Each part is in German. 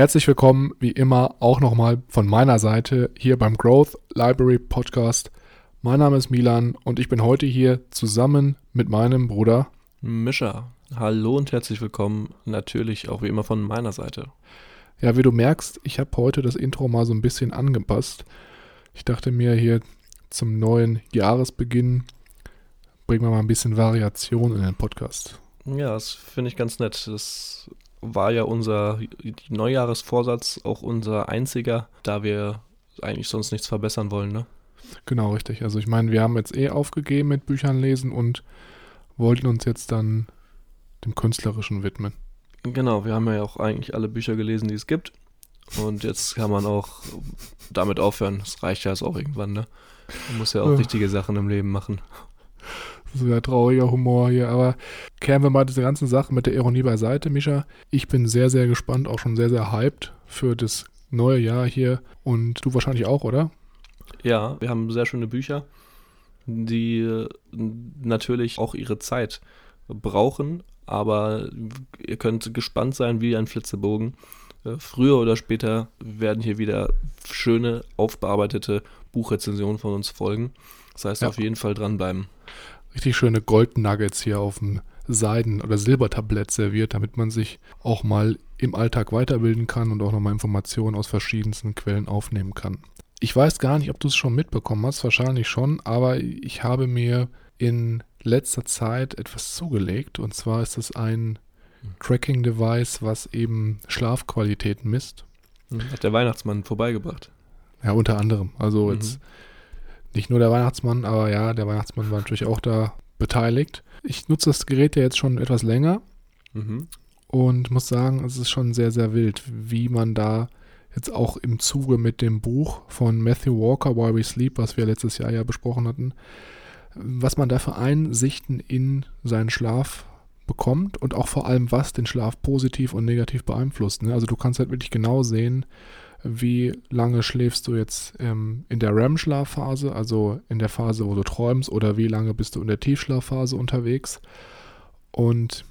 Herzlich willkommen, wie immer, auch nochmal von meiner Seite hier beim Growth Library Podcast. Mein Name ist Milan und ich bin heute hier zusammen mit meinem Bruder Mischa. Hallo und herzlich willkommen, natürlich auch wie immer von meiner Seite. Ja, wie du merkst, ich habe heute das Intro mal so ein bisschen angepasst. Ich dachte mir hier zum neuen Jahresbeginn bringen wir mal ein bisschen Variation in den Podcast. Ja, das finde ich ganz nett. Das war ja unser Neujahresvorsatz auch unser einziger, da wir eigentlich sonst nichts verbessern wollen, ne? Genau, richtig. Also ich meine, wir haben jetzt eh aufgegeben mit Büchern lesen und wollten uns jetzt dann dem Künstlerischen widmen. Genau, wir haben ja auch eigentlich alle Bücher gelesen, die es gibt. Und jetzt kann man auch damit aufhören. Das reicht ja jetzt auch irgendwann, ne? Man muss ja auch richtige Sachen im Leben machen sogar trauriger Humor hier. Aber kehren wir mal diese ganzen Sachen mit der Ironie beiseite, Mischa. Ich bin sehr, sehr gespannt, auch schon sehr, sehr hyped für das neue Jahr hier. Und du wahrscheinlich auch, oder? Ja, wir haben sehr schöne Bücher, die natürlich auch ihre Zeit brauchen. Aber ihr könnt gespannt sein wie ein Flitzebogen. Äh, früher oder später werden hier wieder schöne, aufbearbeitete Buchrezensionen von uns folgen. Das heißt, ja. auf jeden Fall dranbleiben richtig schöne Gold-Nuggets hier auf dem Seiden- oder Silbertablett serviert, damit man sich auch mal im Alltag weiterbilden kann und auch nochmal Informationen aus verschiedensten Quellen aufnehmen kann. Ich weiß gar nicht, ob du es schon mitbekommen hast, wahrscheinlich schon, aber ich habe mir in letzter Zeit etwas zugelegt und zwar ist es ein Tracking-Device, was eben Schlafqualität misst. Hat der Weihnachtsmann vorbeigebracht. Ja, unter anderem. Also mhm. jetzt nicht nur der Weihnachtsmann, aber ja, der Weihnachtsmann war natürlich auch da beteiligt. Ich nutze das Gerät ja jetzt schon etwas länger mhm. und muss sagen, es ist schon sehr, sehr wild, wie man da jetzt auch im Zuge mit dem Buch von Matthew Walker, Why We Sleep, was wir letztes Jahr ja besprochen hatten, was man da für Einsichten in seinen Schlaf bekommt und auch vor allem, was den Schlaf positiv und negativ beeinflusst. Ne? Also du kannst halt wirklich genau sehen, wie lange schläfst du jetzt ähm, in der REM-Schlafphase, also in der Phase, wo du träumst, oder wie lange bist du in der Tiefschlafphase unterwegs. Und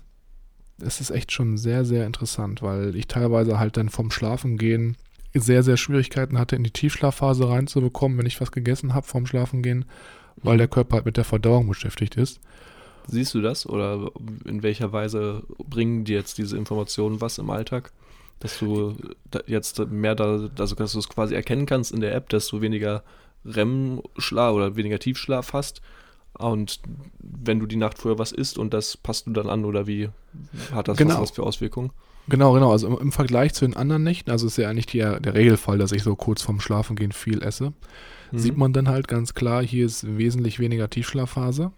es ist echt schon sehr, sehr interessant, weil ich teilweise halt dann vom Schlafengehen sehr, sehr Schwierigkeiten hatte, in die Tiefschlafphase reinzubekommen, wenn ich was gegessen habe vorm Schlafengehen, weil der Körper halt mit der Verdauung beschäftigt ist. Siehst du das oder in welcher Weise bringen dir jetzt diese Informationen was im Alltag? Dass du jetzt mehr da, also dass du es quasi erkennen kannst in der App, dass du weniger REM-Schlaf oder weniger Tiefschlaf hast. Und wenn du die Nacht vorher was isst und das passt du dann an oder wie hat das genau. was für Auswirkungen? Genau, genau. Also im, im, Vergleich zu den anderen Nächten, also ist ja eigentlich die, der Regelfall, dass ich so kurz vorm Schlafengehen viel esse, mhm. sieht man dann halt ganz klar, hier ist wesentlich weniger Tiefschlafphase.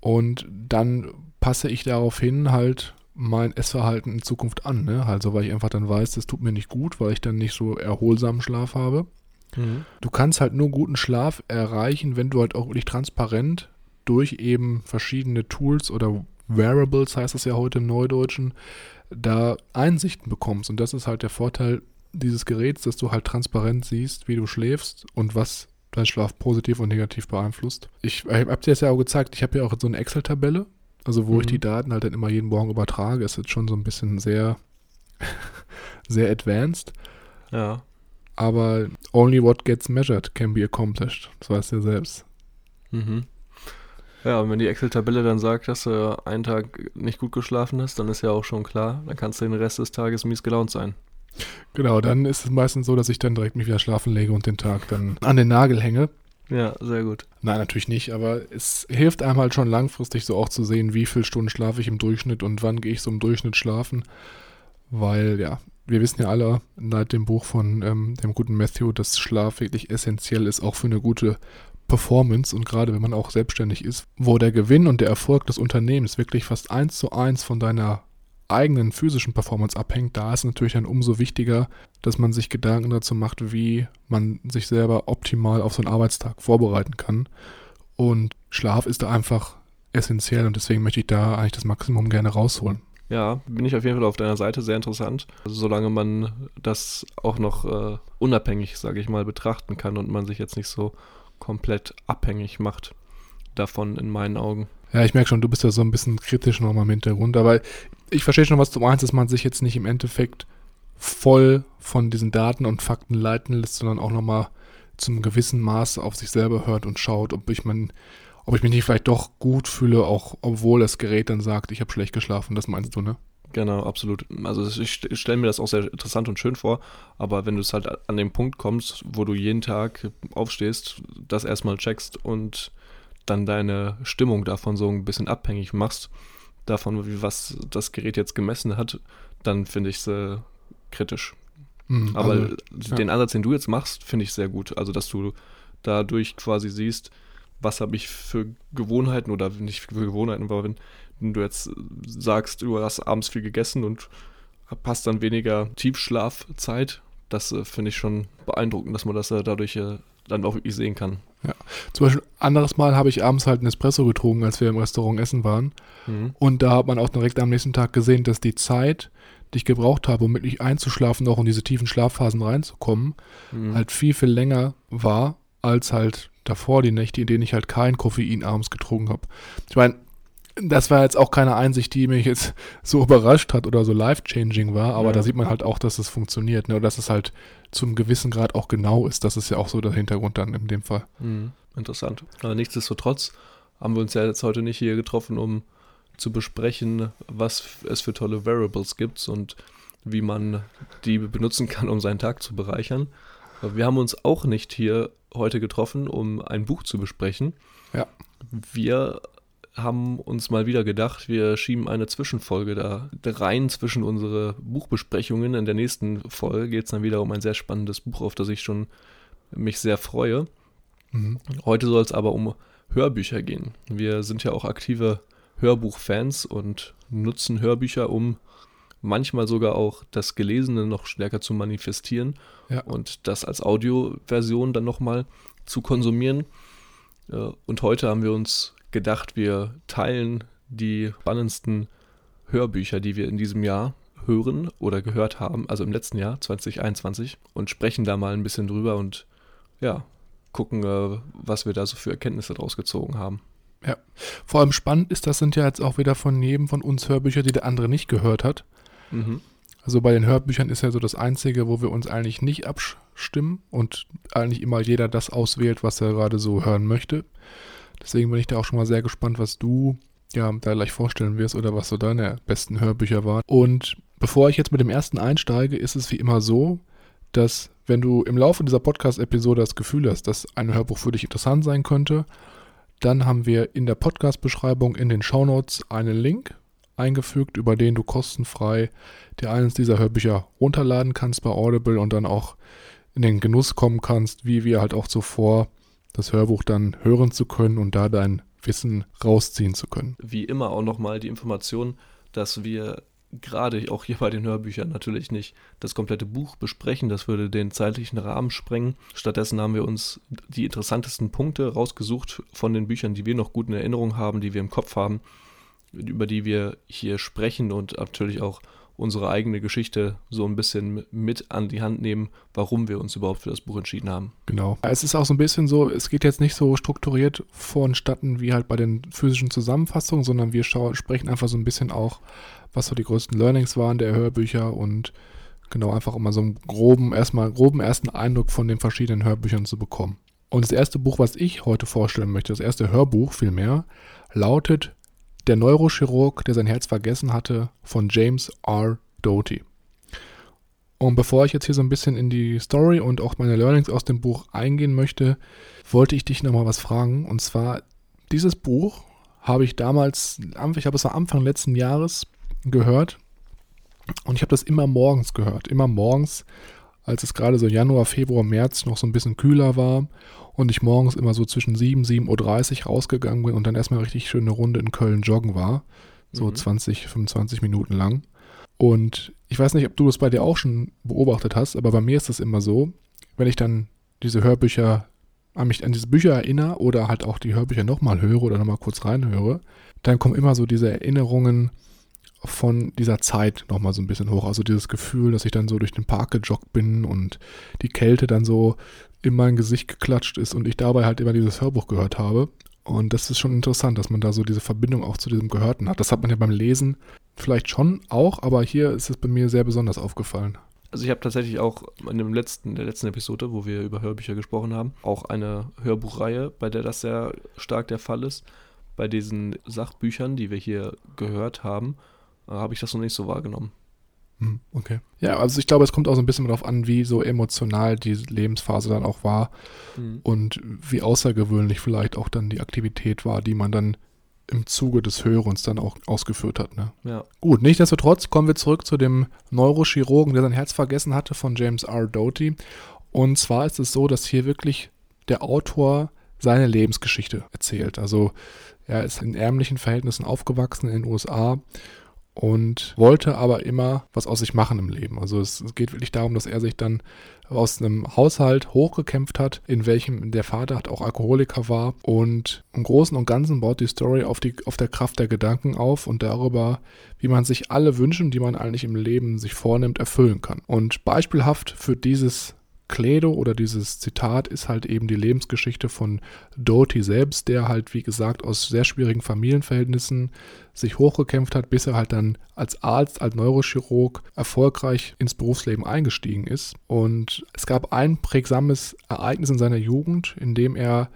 Und dann passe ich darauf hin, halt mein Essverhalten in Zukunft an. Ne? Also weil ich einfach dann weiß, das tut mir nicht gut, weil ich dann nicht so erholsamen Schlaf habe. Mhm. Du kannst halt nur guten Schlaf erreichen, wenn du halt auch wirklich transparent durch eben verschiedene Tools oder Wearables, heißt das ja heute im Neudeutschen, da Einsichten bekommst. Und das ist halt der Vorteil dieses Geräts, dass du halt transparent siehst, wie du schläfst und was dein Schlaf positiv und negativ beeinflusst. Ich habe dir das ja auch gezeigt, ich habe ja auch so eine Excel-Tabelle also wo mhm. ich die Daten halt dann immer jeden Morgen übertrage, ist jetzt schon so ein bisschen sehr, sehr advanced. Ja. Aber only what gets measured can be accomplished. Das weißt du ja selbst. Mhm. Ja, und wenn die Excel-Tabelle dann sagt, dass du einen Tag nicht gut geschlafen hast, dann ist ja auch schon klar, dann kannst du den Rest des Tages mies gelaunt sein. Genau, dann ist es meistens so, dass ich dann direkt mich wieder schlafen lege und den Tag dann an den Nagel hänge. Ja, sehr gut. Nein, natürlich nicht, aber es hilft einem halt schon langfristig so auch zu sehen, wie viele Stunden schlafe ich im Durchschnitt und wann gehe ich so im Durchschnitt schlafen. Weil, ja, wir wissen ja alle seit dem Buch von ähm, dem guten Matthew, dass Schlaf wirklich essentiell ist, auch für eine gute Performance und gerade wenn man auch selbstständig ist, wo der Gewinn und der Erfolg des Unternehmens wirklich fast eins zu eins von deiner eigenen physischen Performance abhängt, da ist natürlich dann umso wichtiger, dass man sich Gedanken dazu macht, wie man sich selber optimal auf so einen Arbeitstag vorbereiten kann. Und Schlaf ist da einfach essentiell und deswegen möchte ich da eigentlich das Maximum gerne rausholen. Ja, bin ich auf jeden Fall auf deiner Seite sehr interessant. Also solange man das auch noch äh, unabhängig, sage ich mal, betrachten kann und man sich jetzt nicht so komplett abhängig macht davon in meinen Augen. Ja, ich merke schon, du bist ja so ein bisschen kritisch nochmal im Hintergrund, aber ich verstehe schon, was du meinst, dass man sich jetzt nicht im Endeffekt voll von diesen Daten und Fakten leiten lässt, sondern auch nochmal zum gewissen Maß auf sich selber hört und schaut, ob ich mein, ob ich mich nicht vielleicht doch gut fühle, auch obwohl das Gerät dann sagt, ich habe schlecht geschlafen. Das meinst du, ne? Genau, absolut. Also ich stelle mir das auch sehr interessant und schön vor, aber wenn du es halt an den Punkt kommst, wo du jeden Tag aufstehst, das erstmal checkst und dann deine Stimmung davon so ein bisschen abhängig machst, davon, wie was das Gerät jetzt gemessen hat, dann finde ich es äh, kritisch. Mhm, Aber also, den ja. Ansatz, den du jetzt machst, finde ich sehr gut. Also, dass du dadurch quasi siehst, was habe ich für Gewohnheiten oder nicht für Gewohnheiten, aber wenn, du jetzt sagst, du hast abends viel gegessen und hast dann weniger Tiefschlafzeit, das äh, finde ich schon beeindruckend, dass man das äh, dadurch äh, dann auch wirklich sehen kann. Ja. Zum Beispiel, anderes Mal habe ich abends halt einen Espresso getrunken, als wir im Restaurant essen waren. Mhm. Und da hat man auch direkt am nächsten Tag gesehen, dass die Zeit, die ich gebraucht habe, um wirklich einzuschlafen, auch in diese tiefen Schlafphasen reinzukommen, mhm. halt viel, viel länger war, als halt davor die Nächte, in denen ich halt kein Koffein abends getrunken habe. Ich meine, das war jetzt auch keine Einsicht, die mich jetzt so überrascht hat oder so life-changing war, aber ja. da sieht man halt auch, dass es funktioniert, ne? Und dass es halt zum gewissen Grad auch genau ist. Das ist ja auch so der Hintergrund dann in dem Fall. Mhm. Interessant. Aber nichtsdestotrotz haben wir uns ja jetzt heute nicht hier getroffen, um zu besprechen, was es für tolle Variables gibt und wie man die benutzen kann, um seinen Tag zu bereichern. Wir haben uns auch nicht hier heute getroffen, um ein Buch zu besprechen. Ja. Wir haben uns mal wieder gedacht, wir schieben eine Zwischenfolge da rein zwischen unsere Buchbesprechungen. In der nächsten Folge geht es dann wieder um ein sehr spannendes Buch, auf das ich schon mich sehr freue. Mhm. Heute soll es aber um Hörbücher gehen. Wir sind ja auch aktive Hörbuchfans und nutzen Hörbücher, um manchmal sogar auch das Gelesene noch stärker zu manifestieren ja. und das als Audioversion dann nochmal zu konsumieren. Äh, und heute haben wir uns gedacht, wir teilen die spannendsten Hörbücher, die wir in diesem Jahr hören oder gehört haben, also im letzten Jahr 2021 und sprechen da mal ein bisschen drüber und ja, gucken, äh, was wir da so für Erkenntnisse draus gezogen haben. Ja, vor allem spannend ist, das sind ja jetzt auch wieder von jedem von uns Hörbücher, die der andere nicht gehört hat. Mhm. Also bei den Hörbüchern ist ja so das Einzige, wo wir uns eigentlich nicht abstimmen und eigentlich immer jeder das auswählt, was er gerade so hören möchte. Deswegen bin ich da auch schon mal sehr gespannt, was du ja da gleich vorstellen wirst oder was so deine besten Hörbücher waren. Und bevor ich jetzt mit dem ersten einsteige, ist es wie immer so, dass wenn du im Laufe dieser Podcast-Episode das Gefühl hast, dass ein Hörbuch für dich interessant sein könnte, dann haben wir in der Podcast-Beschreibung in den Shownotes einen Link eingefügt, über den du kostenfrei dir eines dieser Hörbücher runterladen kannst bei Audible und dann auch in den Genuss kommen kannst, wie wir halt auch zuvor das Hörbuch dann hören zu können und da dein Wissen rausziehen zu können. Wie immer auch nochmal die Information, dass wir gerade auch hier bei den Hörbüchern natürlich nicht das komplette Buch besprechen, das würde den zeitlichen Rahmen sprengen. Stattdessen haben wir uns die interessantesten Punkte rausgesucht von den Büchern, die wir noch gut in Erinnerung haben, die wir im Kopf haben, über die wir hier sprechen und natürlich auch unsere eigene Geschichte so ein bisschen mit an die Hand nehmen, warum wir uns überhaupt für das Buch entschieden haben. Genau. Es ist auch so ein bisschen so, es geht jetzt nicht so strukturiert vonstatten wie halt bei den physischen Zusammenfassungen, sondern wir sprechen einfach so ein bisschen auch, was so die größten Learnings waren der Hörbücher und genau einfach immer so einen groben, erstmal groben ersten Eindruck von den verschiedenen Hörbüchern zu bekommen. Und das erste Buch, was ich heute vorstellen möchte, das erste Hörbuch vielmehr, lautet der Neurochirurg, der sein Herz vergessen hatte, von James R. Doty. Und bevor ich jetzt hier so ein bisschen in die Story und auch meine Learnings aus dem Buch eingehen möchte, wollte ich dich nochmal was fragen. Und zwar, dieses Buch habe ich damals, ich habe es am Anfang letzten Jahres gehört und ich habe das immer morgens gehört. Immer morgens, als es gerade so Januar, Februar, März noch so ein bisschen kühler war und ich morgens immer so zwischen 7, 7.30 Uhr rausgegangen bin und dann erstmal richtig schöne Runde in Köln joggen war. So mhm. 20, 25 Minuten lang. Und ich weiß nicht, ob du das bei dir auch schon beobachtet hast, aber bei mir ist das immer so, wenn ich dann diese Hörbücher an mich an diese Bücher erinnere oder halt auch die Hörbücher nochmal höre oder nochmal kurz reinhöre, dann kommen immer so diese Erinnerungen von dieser Zeit nochmal so ein bisschen hoch. Also dieses Gefühl, dass ich dann so durch den Park gejoggt bin und die Kälte dann so in mein Gesicht geklatscht ist und ich dabei halt immer dieses Hörbuch gehört habe. Und das ist schon interessant, dass man da so diese Verbindung auch zu diesem Gehörten hat. Das hat man ja beim Lesen vielleicht schon auch, aber hier ist es bei mir sehr besonders aufgefallen. Also ich habe tatsächlich auch in dem letzten, der letzten Episode, wo wir über Hörbücher gesprochen haben, auch eine Hörbuchreihe, bei der das sehr stark der Fall ist. Bei diesen Sachbüchern, die wir hier gehört haben, äh, habe ich das noch nicht so wahrgenommen. Hm, okay. Ja, also ich glaube, es kommt auch so ein bisschen darauf an, wie so emotional die Lebensphase dann auch war mhm. und wie außergewöhnlich vielleicht auch dann die Aktivität war, die man dann im Zuge des Hörens dann auch ausgeführt hat. Ne? Ja. Gut, nichtsdestotrotz kommen wir zurück zu dem Neurochirurgen, der sein Herz vergessen hatte, von James R. Doty. Und zwar ist es so, dass hier wirklich der Autor seine Lebensgeschichte erzählt. Also er ist in ärmlichen Verhältnissen aufgewachsen in den USA und wollte aber immer was aus sich machen im Leben. Also es, es, geht wirklich darum, dass er sich dann aus einem Haushalt hochgekämpft hat, in welchem der Vater auch Alkoholiker war. Und im Großen und Ganzen baut die Story auf, die, auf der Kraft der Gedanken auf und darüber, wie man sich alle Wünsche, die man eigentlich im Leben sich vornimmt, erfüllen kann. Und beispielhaft für dieses Credo oder dieses Zitat ist halt eben die Lebensgeschichte von Doty selbst, der halt, wie gesagt, aus sehr schwierigen Familienverhältnissen sich hochgekämpft hat, bis er halt dann als Arzt, als Neurochirurg erfolgreich ins Berufsleben eingestiegen ist. Und es gab ein prägsames Ereignis in seiner Jugend, in dem er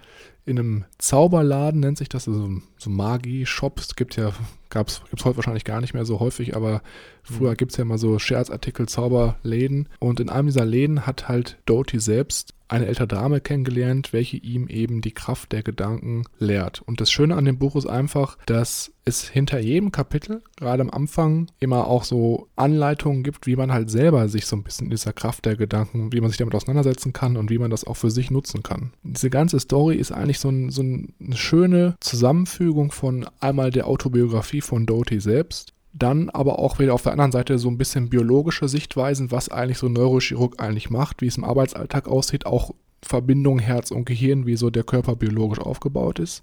in einem Zauberladen, nennt sich das, also so Magie-Shops, gibt ja, gab's, gibt's heute wahrscheinlich gar nicht mehr so häufig, aber früher mhm. gibt es ja mal so Scherzartikel, Zauberläden. Und in einem dieser Läden hat halt Doty selbst eine ältere Dame kennengelernt, welche ihm eben die Kraft der Gedanken lehrt. Und das Schöne an dem Buch ist einfach, dass es hinter jedem Kapitel, gerade am Anfang, immer auch so Anleitungen gibt, wie man halt selber sich so ein bisschen in dieser Kraft der Gedanken, wie man sich damit auseinandersetzen kann und wie man das auch für sich nutzen kann. Diese ganze Story ist eigentlich so, ein, so eine schöne Zusammenfügung von einmal der Autobiografie von Doty selbst, dann aber auch wieder auf der anderen Seite so ein bisschen biologische Sichtweisen, was eigentlich so ein Neurochirurg eigentlich macht, wie es im Arbeitsalltag aussieht, auch Verbindung Herz und Gehirn, wie so der Körper biologisch aufgebaut ist.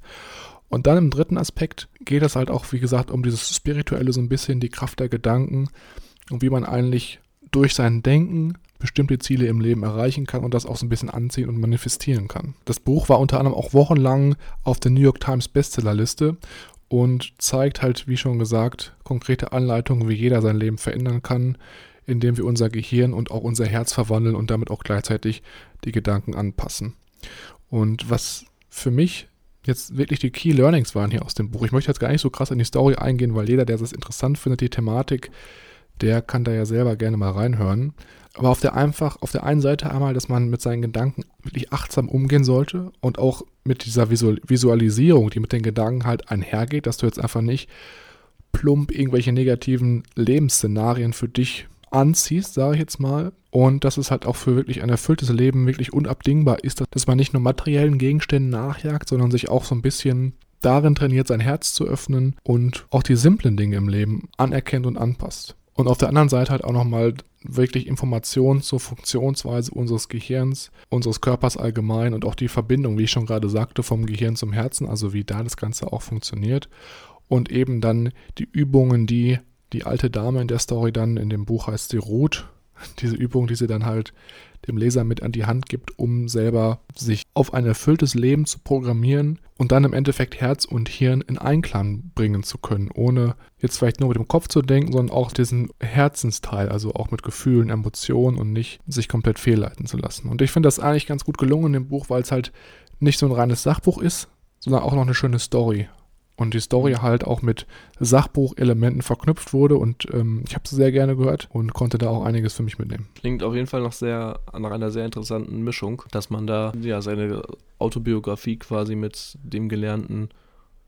Und dann im dritten Aspekt geht es halt auch, wie gesagt, um dieses Spirituelle, so ein bisschen die Kraft der Gedanken und wie man eigentlich durch sein Denken bestimmte Ziele im Leben erreichen kann und das auch so ein bisschen anziehen und manifestieren kann. Das Buch war unter anderem auch wochenlang auf der New York Times Bestsellerliste und zeigt halt, wie schon gesagt, konkrete Anleitungen, wie jeder sein Leben verändern kann, indem wir unser Gehirn und auch unser Herz verwandeln und damit auch gleichzeitig die Gedanken anpassen. Und was für mich jetzt wirklich die Key Learnings waren hier aus dem Buch. Ich möchte jetzt gar nicht so krass in die Story eingehen, weil jeder, der das interessant findet, die Thematik, der kann da ja selber gerne mal reinhören. Aber auf der einfach, auf der einen Seite einmal, dass man mit seinen Gedanken wirklich achtsam umgehen sollte und auch mit dieser Visualisierung, die mit den Gedanken halt einhergeht, dass du jetzt einfach nicht plump irgendwelche negativen Lebensszenarien für dich anziehst, sage ich jetzt mal. Und dass es halt auch für wirklich ein erfülltes Leben wirklich unabdingbar ist, dass man nicht nur materiellen Gegenständen nachjagt, sondern sich auch so ein bisschen darin trainiert, sein Herz zu öffnen und auch die simplen Dinge im Leben anerkennt und anpasst. Und auf der anderen Seite halt auch nochmal wirklich Informationen zur Funktionsweise unseres Gehirns, unseres Körpers allgemein und auch die Verbindung, wie ich schon gerade sagte, vom Gehirn zum Herzen, also wie da das Ganze auch funktioniert. Und eben dann die Übungen, die die alte Dame in der Story dann, in dem Buch heißt sie Ruth, diese Übung, die sie dann halt dem Leser mit an die Hand gibt, um selber sich auf ein erfülltes Leben zu programmieren und dann im Endeffekt Herz und Hirn in Einklang bringen zu können, ohne jetzt vielleicht nur mit dem Kopf zu denken, sondern auch diesen Herzensteil, also auch mit Gefühlen, Emotionen und nicht sich komplett fehlleiten zu lassen. Und ich finde das eigentlich ganz gut gelungen in dem Buch, weil es halt nicht so ein reines Sachbuch ist, sondern auch noch eine schöne Story und die Story mhm. halt auch mit Sachbuchelementen verknüpft wurde und ähm, ich habe sie sehr gerne gehört und konnte da auch einiges für mich mitnehmen. Klingt auf jeden Fall noch sehr nach einer sehr interessanten Mischung, dass man da ja seine Autobiografie quasi mit dem Gelernten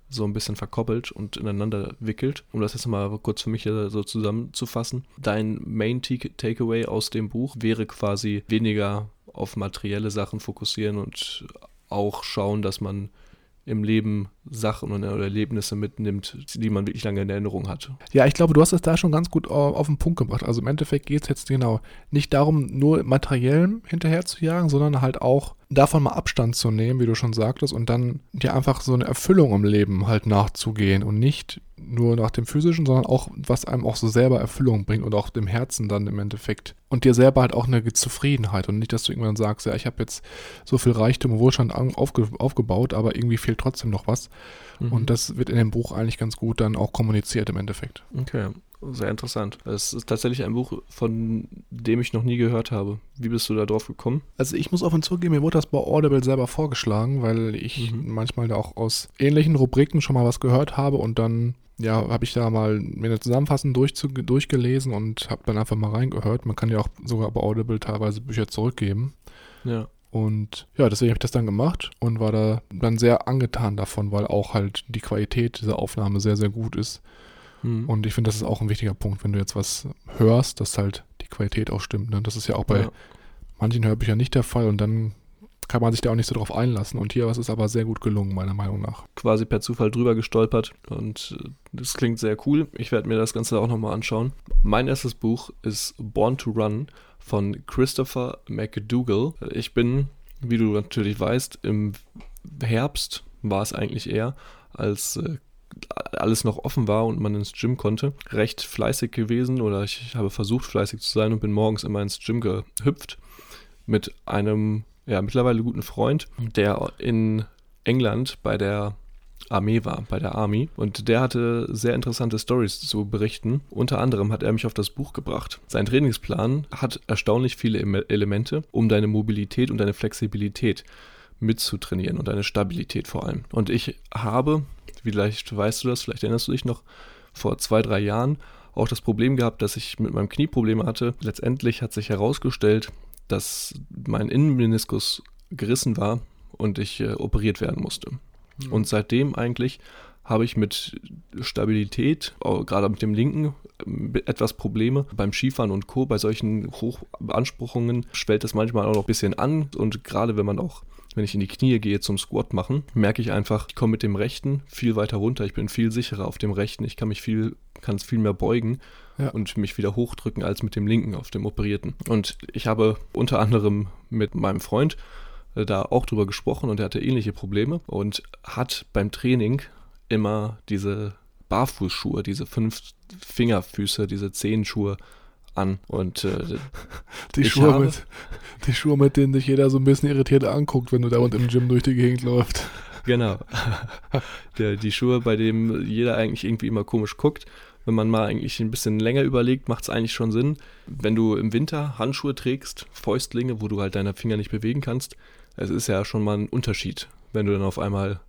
so ein bisschen verkoppelt und ineinander wickelt. Um das jetzt mal kurz für mich so zusammenzufassen. Dein Main Takeaway aus dem Buch wäre quasi weniger auf materielle Sachen fokussieren und auch schauen, dass man im Leben Sachen oder Erlebnisse mitnimmt, die man wirklich lange in Erinnerung hat. Ja, ich glaube, du hast es da schon ganz gut auf den Punkt gebracht. Also im Endeffekt geht es jetzt genau nicht darum, nur materiellem hinterher zu jagen, sondern halt auch davon mal Abstand zu nehmen, wie du schon sagtest, und dann dir einfach so eine Erfüllung im Leben halt nachzugehen und nicht nur nach dem physischen, sondern auch, was einem auch so selber Erfüllung bringt und auch dem Herzen dann im Endeffekt. Und dir selber halt auch eine Zufriedenheit und nicht, dass du irgendwann sagst, ja, ich habe jetzt so viel Reichtum und Wohlstand aufge aufgebaut, aber irgendwie fehlt trotzdem noch was. Mhm. Und das wird in dem Buch eigentlich ganz gut dann auch kommuniziert im Endeffekt. Okay, sehr interessant. Es ist tatsächlich ein Buch, von dem ich noch nie gehört habe. Wie bist du da drauf gekommen? Also ich muss offen zugeben, mir wurde das bei Audible selber vorgeschlagen, weil ich mhm. manchmal da auch aus ähnlichen Rubriken schon mal was gehört habe und dann ja, habe ich da mal mir eine Zusammenfassung durch, durchgelesen und habe dann einfach mal reingehört. Man kann ja auch sogar bei Audible teilweise Bücher zurückgeben. Ja. Und ja, deswegen habe ich das dann gemacht und war da dann sehr angetan davon, weil auch halt die Qualität dieser Aufnahme sehr, sehr gut ist. Mhm. Und ich finde, das ist auch ein wichtiger Punkt, wenn du jetzt was hörst, dass halt die Qualität auch stimmt. Ne? Das ist ja auch bei ja. manchen Hörbüchern nicht der Fall und dann kann man sich da auch nicht so drauf einlassen. Und hier was ist aber sehr gut gelungen, meiner Meinung nach. Quasi per Zufall drüber gestolpert und äh, das klingt sehr cool. Ich werde mir das Ganze auch nochmal anschauen. Mein erstes Buch ist Born to Run von Christopher McDougall. Ich bin, wie du natürlich weißt, im Herbst war es eigentlich eher, als äh, alles noch offen war und man ins Gym konnte, recht fleißig gewesen oder ich habe versucht fleißig zu sein und bin morgens immer ins Gym gehüpft mit einem ja mittlerweile guten Freund, der in England bei der Armee war, bei der Army. Und der hatte sehr interessante Stories zu berichten. Unter anderem hat er mich auf das Buch gebracht. Sein Trainingsplan hat erstaunlich viele Elemente, um deine Mobilität und deine Flexibilität mitzutrainieren und deine Stabilität vor allem. Und ich habe, vielleicht weißt du das, vielleicht erinnerst du dich noch, vor zwei, drei Jahren auch das Problem gehabt, dass ich mit meinem Knie Probleme hatte. Letztendlich hat sich herausgestellt, dass mein Innenmeniskus gerissen war und ich äh, operiert werden musste. Mhm. Und seitdem eigentlich habe ich mit Stabilität, gerade mit dem linken, etwas Probleme. Beim Skifahren und Co., bei solchen Hochbeanspruchungen schwellt es manchmal auch noch ein bisschen an. Und gerade wenn man auch, wenn ich in die Knie gehe zum Squat machen, merke ich einfach, ich komme mit dem rechten viel weiter runter. Ich bin viel sicherer auf dem rechten. Ich kann mich viel, kann es viel mehr beugen. Ja. und mich wieder hochdrücken als mit dem linken auf dem operierten. Und ich habe unter anderem mit meinem Freund äh, da auch drüber gesprochen und er hatte ähnliche Probleme und hat beim Training immer diese Barfußschuhe, diese fünf Fingerfüße, diese Zehenschuhe an. Und äh, die, Schuhe habe, mit, die Schuhe, mit denen sich jeder so ein bisschen irritiert anguckt, wenn du da unten im Gym durch die Gegend läufst. Genau. Der, die Schuhe, bei denen jeder eigentlich irgendwie immer komisch guckt. Wenn man mal eigentlich ein bisschen länger überlegt, macht es eigentlich schon Sinn. Wenn du im Winter Handschuhe trägst, Fäustlinge, wo du halt deine Finger nicht bewegen kannst, es ist ja schon mal ein Unterschied, wenn du dann auf einmal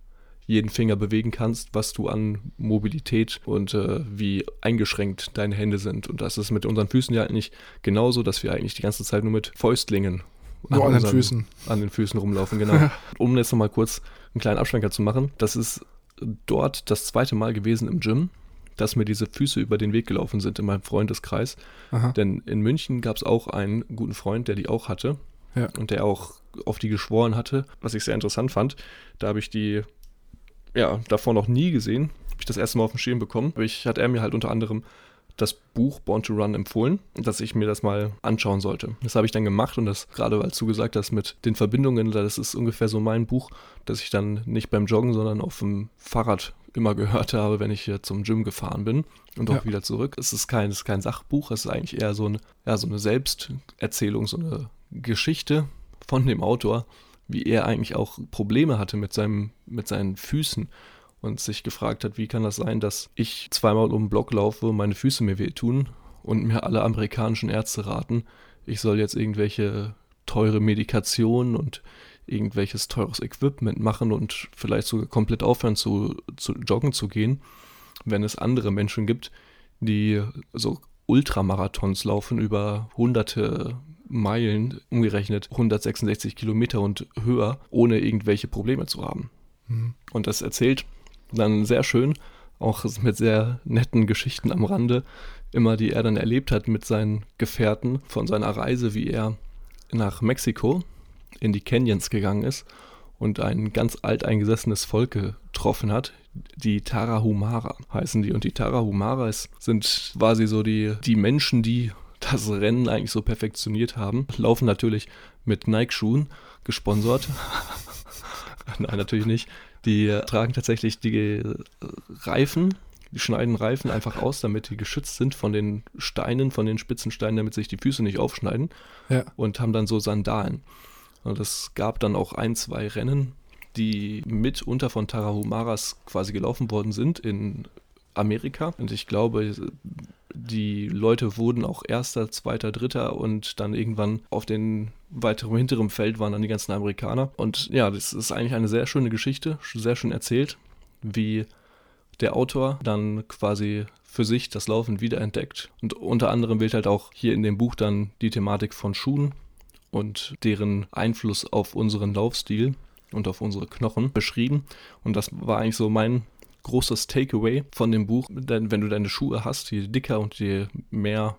jeden Finger bewegen kannst, was du an Mobilität und äh, wie eingeschränkt deine Hände sind. Und das ist mit unseren Füßen ja eigentlich genauso, dass wir eigentlich die ganze Zeit nur mit Fäustlingen nur an, an den Füßen. An den Füßen rumlaufen, genau. um jetzt nochmal kurz einen kleinen Abschwenker zu machen. Das ist dort das zweite Mal gewesen im Gym, dass mir diese Füße über den Weg gelaufen sind in meinem Freundeskreis. Aha. Denn in München gab es auch einen guten Freund, der die auch hatte. Ja. Und der auch auf die geschworen hatte, was ich sehr interessant fand. Da habe ich die ja davor noch nie gesehen. Habe ich das erste Mal auf dem Schirm bekommen. Aber ich hat er mir halt unter anderem das Buch Born to Run empfohlen, dass ich mir das mal anschauen sollte. Das habe ich dann gemacht und das gerade weil du gesagt hast mit den Verbindungen, das ist ungefähr so mein Buch, das ich dann nicht beim Joggen, sondern auf dem Fahrrad immer gehört habe, wenn ich hier zum Gym gefahren bin und auch ja. wieder zurück. Es ist kein, es ist kein Sachbuch, es ist eigentlich eher so, ein, ja, so eine Selbsterzählung, so eine Geschichte von dem Autor, wie er eigentlich auch Probleme hatte mit, seinem, mit seinen Füßen und sich gefragt hat, wie kann das sein, dass ich zweimal um den Block laufe, meine Füße mir wehtun und mir alle amerikanischen Ärzte raten, ich soll jetzt irgendwelche teure Medikationen und irgendwelches teures Equipment machen und vielleicht sogar komplett aufhören zu, zu joggen zu gehen, wenn es andere Menschen gibt, die so Ultramarathons laufen über hunderte Meilen, umgerechnet 166 Kilometer und höher, ohne irgendwelche Probleme zu haben. Mhm. Und das erzählt dann sehr schön, auch mit sehr netten Geschichten am Rande, immer die er dann erlebt hat mit seinen Gefährten von seiner Reise, wie er nach Mexiko in die Canyons gegangen ist und ein ganz alteingesessenes Volk getroffen hat. Die Tarahumara heißen die. Und die Tarahumara sind quasi so die, die Menschen, die das Rennen eigentlich so perfektioniert haben. Laufen natürlich mit Nike-Schuhen, gesponsert. Nein, natürlich nicht. Die tragen tatsächlich die Reifen die schneiden Reifen einfach aus, damit die geschützt sind von den Steinen, von den spitzen Steinen, damit sich die Füße nicht aufschneiden. Ja. Und haben dann so Sandalen. Und es gab dann auch ein, zwei Rennen, die mitunter von Tarahumaras quasi gelaufen worden sind in Amerika. Und ich glaube, die Leute wurden auch Erster, Zweiter, Dritter und dann irgendwann auf den weiteren hinteren Feld waren dann die ganzen Amerikaner. Und ja, das ist eigentlich eine sehr schöne Geschichte, sehr schön erzählt, wie der Autor dann quasi für sich das Laufen wiederentdeckt. Und unter anderem wird halt auch hier in dem Buch dann die Thematik von Schuhen und deren Einfluss auf unseren Laufstil und auf unsere Knochen beschrieben. Und das war eigentlich so mein großes Takeaway von dem Buch. Denn wenn du deine Schuhe hast, je dicker und je mehr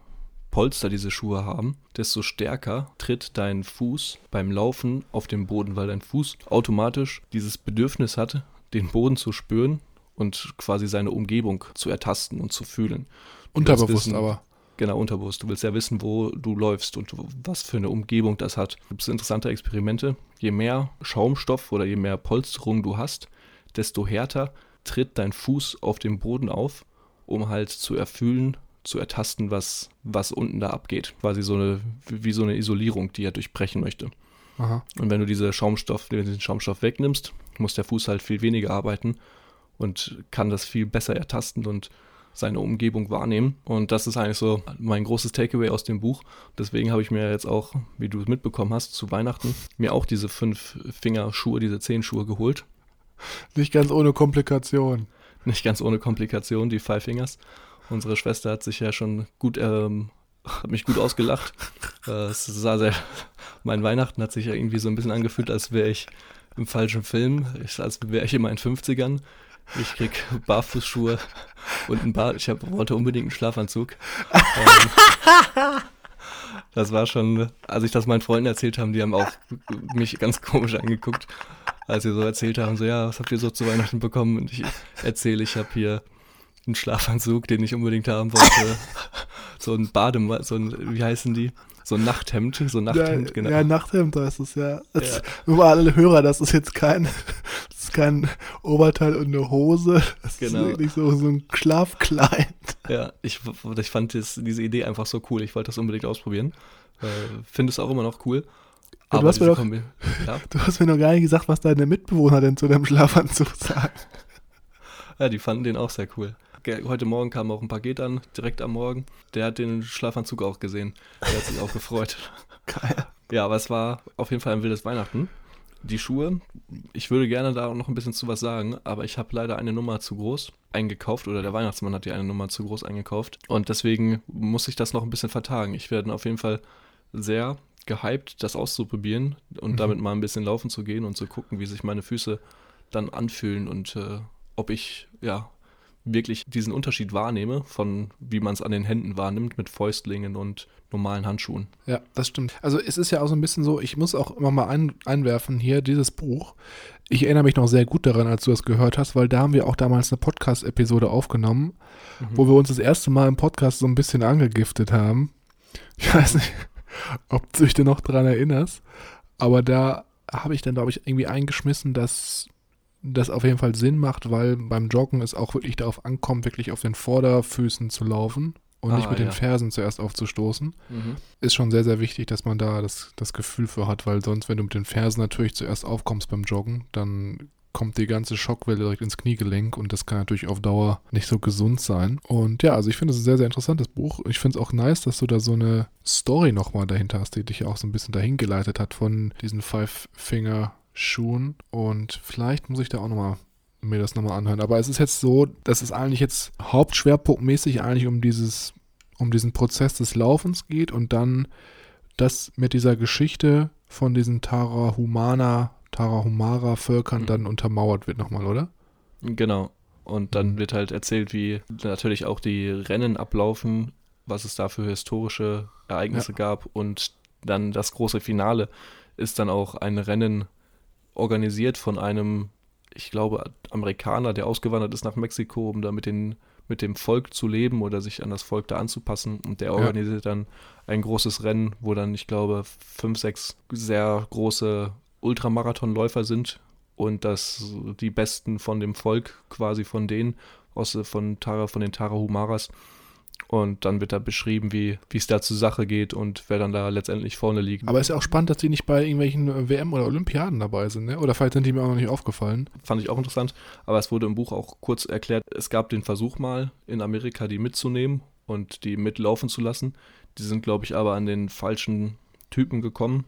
Polster diese Schuhe haben, desto stärker tritt dein Fuß beim Laufen auf den Boden, weil dein Fuß automatisch dieses Bedürfnis hatte, den Boden zu spüren und quasi seine Umgebung zu ertasten und zu fühlen. Unterbewusst wissen, aber. Genau, unterbewusst. Du willst ja wissen, wo du läufst und was für eine Umgebung das hat. Es gibt interessante Experimente. Je mehr Schaumstoff oder je mehr Polsterung du hast, desto härter tritt dein Fuß auf dem Boden auf, um halt zu erfüllen, zu ertasten, was, was unten da abgeht. Quasi so eine, wie so eine Isolierung, die er durchbrechen möchte. Aha. Und wenn du diese Schaumstoff, den Schaumstoff wegnimmst, muss der Fuß halt viel weniger arbeiten und kann das viel besser ertasten und seine Umgebung wahrnehmen. Und das ist eigentlich so mein großes Takeaway aus dem Buch. Deswegen habe ich mir jetzt auch, wie du es mitbekommen hast, zu Weihnachten mir auch diese fünf Finger-Schuhe, diese zehn Schuhe geholt. Nicht ganz ohne Komplikation. Nicht ganz ohne Komplikation, die Five Fingers. Unsere Schwester hat sich ja schon gut, ähm, hat mich gut ausgelacht. äh, es sah sehr, mein Weihnachten hat sich ja irgendwie so ein bisschen angefühlt, als wäre ich im falschen Film, als wäre ich immer in 50ern. Ich krieg Barfußschuhe und ein Bad. Ich hab, wollte unbedingt einen Schlafanzug. ähm, das war schon, als ich das meinen Freunden erzählt habe, die haben auch mich ganz komisch angeguckt, als sie so erzählt haben, so ja, was habt ihr so zu Weihnachten bekommen? Und ich erzähle, ich habe hier einen Schlafanzug, den ich unbedingt haben wollte. so ein Badem, so ein, wie heißen die? So ein Nachthemd, so ein Nachthemd, ja, genau. Ja, Nachthemd heißt es, ja. Das, ja. Nur alle Hörer, das ist jetzt kein, das ist kein Oberteil und eine Hose. Das genau. ist wirklich so, so ein Schlafkleid. Ja, ich, ich fand das, diese Idee einfach so cool. Ich wollte das unbedingt ausprobieren. Äh, Finde es auch immer noch cool. Ja, du, hast mir doch, ja? du hast mir noch gar nicht gesagt, was deine Mitbewohner denn zu deinem Schlafanzug sagen. Ja, die fanden den auch sehr cool. Heute Morgen kam auch ein Paket an, direkt am Morgen. Der hat den Schlafanzug auch gesehen. Der hat sich auch gefreut. Geil. Ja, aber es war auf jeden Fall ein wildes Weihnachten. Die Schuhe, ich würde gerne da auch noch ein bisschen zu was sagen, aber ich habe leider eine Nummer zu groß eingekauft oder der Weihnachtsmann hat die eine Nummer zu groß eingekauft und deswegen muss ich das noch ein bisschen vertagen. Ich werde auf jeden Fall sehr gehypt, das auszuprobieren und mhm. damit mal ein bisschen laufen zu gehen und zu gucken, wie sich meine Füße dann anfühlen und äh, ob ich ja wirklich diesen Unterschied wahrnehme, von wie man es an den Händen wahrnimmt mit Fäustlingen und normalen Handschuhen. Ja, das stimmt. Also es ist ja auch so ein bisschen so, ich muss auch immer mal ein, einwerfen hier, dieses Buch. Ich erinnere mich noch sehr gut daran, als du das gehört hast, weil da haben wir auch damals eine Podcast-Episode aufgenommen, mhm. wo wir uns das erste Mal im Podcast so ein bisschen angegiftet haben. Ich weiß nicht, ob du dich denn noch daran erinnerst, aber da habe ich dann, glaube ich, irgendwie eingeschmissen, dass das auf jeden Fall Sinn macht, weil beim Joggen es auch wirklich darauf ankommt, wirklich auf den Vorderfüßen zu laufen und ah, nicht mit ja. den Fersen zuerst aufzustoßen. Mhm. Ist schon sehr, sehr wichtig, dass man da das, das Gefühl für hat, weil sonst, wenn du mit den Fersen natürlich zuerst aufkommst beim Joggen, dann kommt die ganze Schockwelle direkt ins Kniegelenk und das kann natürlich auf Dauer nicht so gesund sein. Und ja, also ich finde es ein sehr, sehr interessantes Buch. Ich finde es auch nice, dass du da so eine Story nochmal dahinter hast, die dich auch so ein bisschen dahin geleitet hat von diesen Five Finger Schuhen und vielleicht muss ich da auch nochmal mir das nochmal anhören. Aber es ist jetzt so, dass es eigentlich jetzt hauptschwerpunktmäßig eigentlich um dieses, um diesen Prozess des Laufens geht und dann das mit dieser Geschichte von diesen Tarahumana, Tarahumara-Völkern mhm. dann untermauert wird nochmal, oder? Genau. Und dann mhm. wird halt erzählt, wie natürlich auch die Rennen ablaufen, was es da für historische Ereignisse ja. gab und dann das große Finale ist dann auch ein Rennen organisiert von einem, ich glaube, Amerikaner, der ausgewandert ist nach Mexiko, um da mit, den, mit dem Volk zu leben oder sich an das Volk da anzupassen. Und der organisiert ja. dann ein großes Rennen, wo dann, ich glaube, fünf, sechs sehr große Ultramarathonläufer sind und dass die Besten von dem Volk, quasi von denen, aus, von, Tara, von den Tarahumaras, und dann wird da beschrieben, wie es da zur Sache geht und wer dann da letztendlich vorne liegt. Aber es ist ja auch spannend, dass die nicht bei irgendwelchen äh, WM- oder Olympiaden dabei sind, ne? Oder vielleicht sind die mir auch noch nicht aufgefallen. Fand ich auch interessant. Aber es wurde im Buch auch kurz erklärt, es gab den Versuch mal in Amerika, die mitzunehmen und die mitlaufen zu lassen. Die sind, glaube ich, aber an den falschen Typen gekommen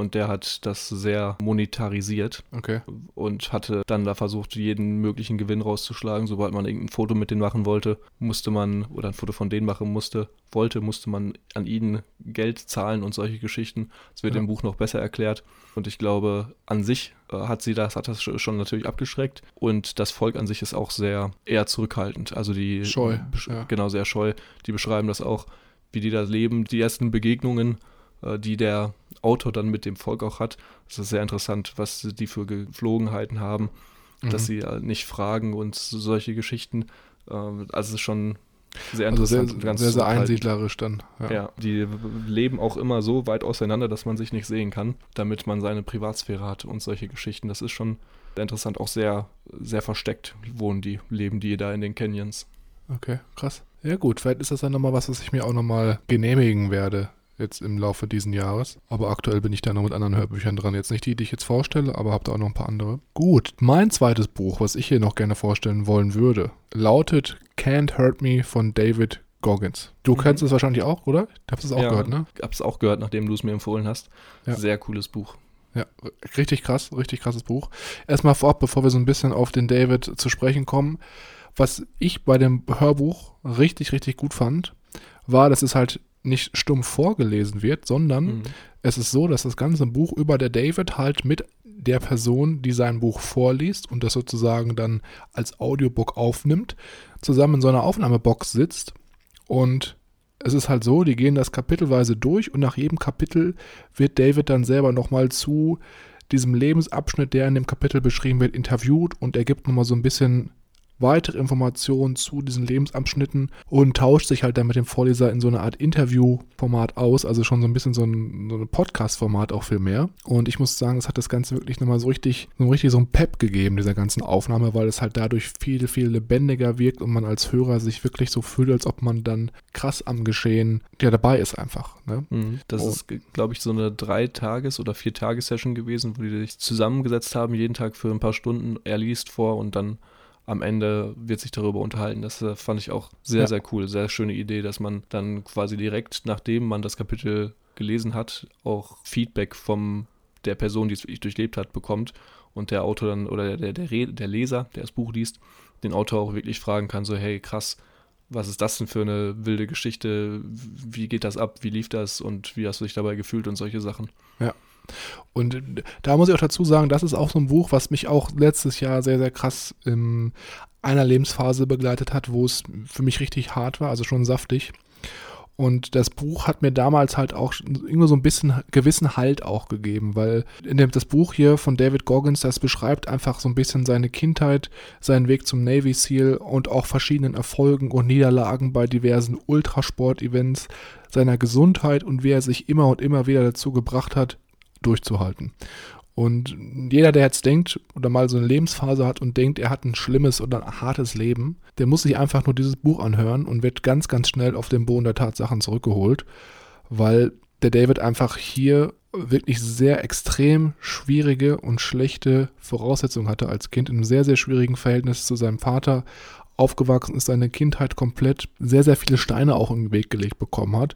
und der hat das sehr monetarisiert okay. und hatte dann da versucht, jeden möglichen Gewinn rauszuschlagen. Sobald man irgendein Foto mit denen machen wollte, musste man, oder ein Foto von denen machen musste, wollte, musste man an ihnen Geld zahlen und solche Geschichten. Das wird ja. im Buch noch besser erklärt. Und ich glaube, an sich äh, hat sie das, hat das schon natürlich abgeschreckt. Und das Volk an sich ist auch sehr eher zurückhaltend. Also die scheu, ja. genau sehr scheu. Die beschreiben das auch, wie die da leben. Die ersten Begegnungen äh, die der Autor dann mit dem Volk auch hat. Das ist sehr interessant, was die für Geflogenheiten haben, mhm. dass sie nicht fragen und solche Geschichten. Ähm, also es ist schon sehr interessant. Also sehr, sehr, sehr einsiedlerisch dann. Ja. ja. die leben auch immer so weit auseinander, dass man sich nicht sehen kann, damit man seine Privatsphäre hat und solche Geschichten. Das ist schon sehr interessant, auch sehr, sehr versteckt wohnen die, leben die da in den Canyons. Okay, krass. Ja gut, vielleicht ist das dann nochmal was, was ich mir auch nochmal genehmigen werde, jetzt im Laufe dieses Jahres. Aber aktuell bin ich da noch mit anderen Hörbüchern dran. Jetzt nicht die, die ich jetzt vorstelle, aber habe da auch noch ein paar andere. Gut, mein zweites Buch, was ich hier noch gerne vorstellen wollen würde, lautet Can't Hurt Me von David Goggins. Du mhm. kennst es wahrscheinlich auch, oder? Ich habe es auch ja, gehört, ne? Ich habe es auch gehört, nachdem du es mir empfohlen hast. Ja. Sehr cooles Buch. Ja, richtig krass, richtig krasses Buch. Erstmal vorab, bevor wir so ein bisschen auf den David zu sprechen kommen, was ich bei dem Hörbuch richtig, richtig gut fand, war, dass es halt nicht stumm vorgelesen wird, sondern mhm. es ist so, dass das ganze Buch über der David halt mit der Person, die sein Buch vorliest und das sozusagen dann als Audiobook aufnimmt, zusammen in so einer Aufnahmebox sitzt und es ist halt so, die gehen das kapitelweise durch und nach jedem Kapitel wird David dann selber nochmal zu diesem Lebensabschnitt, der in dem Kapitel beschrieben wird, interviewt und er gibt nochmal so ein bisschen weitere Informationen zu diesen Lebensabschnitten und tauscht sich halt dann mit dem Vorleser in so eine Art Interviewformat aus, also schon so ein bisschen so ein, so ein Podcast-Format auch viel mehr. Und ich muss sagen, es hat das Ganze wirklich nochmal so richtig, so richtig so ein Pep gegeben, dieser ganzen Aufnahme, weil es halt dadurch viel, viel lebendiger wirkt und man als Hörer sich wirklich so fühlt, als ob man dann krass am Geschehen ja dabei ist einfach. Ne? Mhm. Das oh. ist, glaube ich, so eine Drei-Tages- oder Vier-Tages-Session gewesen, wo die sich zusammengesetzt haben, jeden Tag für ein paar Stunden. Er liest vor und dann am Ende wird sich darüber unterhalten. Das äh, fand ich auch sehr, ja. sehr cool. Sehr schöne Idee, dass man dann quasi direkt, nachdem man das Kapitel gelesen hat, auch Feedback von der Person, die es wirklich durchlebt hat, bekommt und der Autor dann oder der, der, der Leser, der das Buch liest, den Autor auch wirklich fragen kann, so hey, krass, was ist das denn für eine wilde Geschichte? Wie geht das ab? Wie lief das? Und wie hast du dich dabei gefühlt und solche Sachen? Ja. Und da muss ich auch dazu sagen, das ist auch so ein Buch, was mich auch letztes Jahr sehr, sehr krass in einer Lebensphase begleitet hat, wo es für mich richtig hart war, also schon saftig. Und das Buch hat mir damals halt auch irgendwie so ein bisschen gewissen Halt auch gegeben, weil in dem, das Buch hier von David Goggins, das beschreibt einfach so ein bisschen seine Kindheit, seinen Weg zum Navy SEAL und auch verschiedenen Erfolgen und Niederlagen bei diversen Ultrasport-Events, seiner Gesundheit und wie er sich immer und immer wieder dazu gebracht hat, durchzuhalten. Und jeder, der jetzt denkt oder mal so eine Lebensphase hat und denkt, er hat ein schlimmes oder ein hartes Leben, der muss sich einfach nur dieses Buch anhören und wird ganz, ganz schnell auf den Boden der Tatsachen zurückgeholt, weil der David einfach hier wirklich sehr extrem schwierige und schlechte Voraussetzungen hatte als Kind, in einem sehr, sehr schwierigen Verhältnis zu seinem Vater. Aufgewachsen ist, seine Kindheit komplett sehr, sehr viele Steine auch im Weg gelegt bekommen hat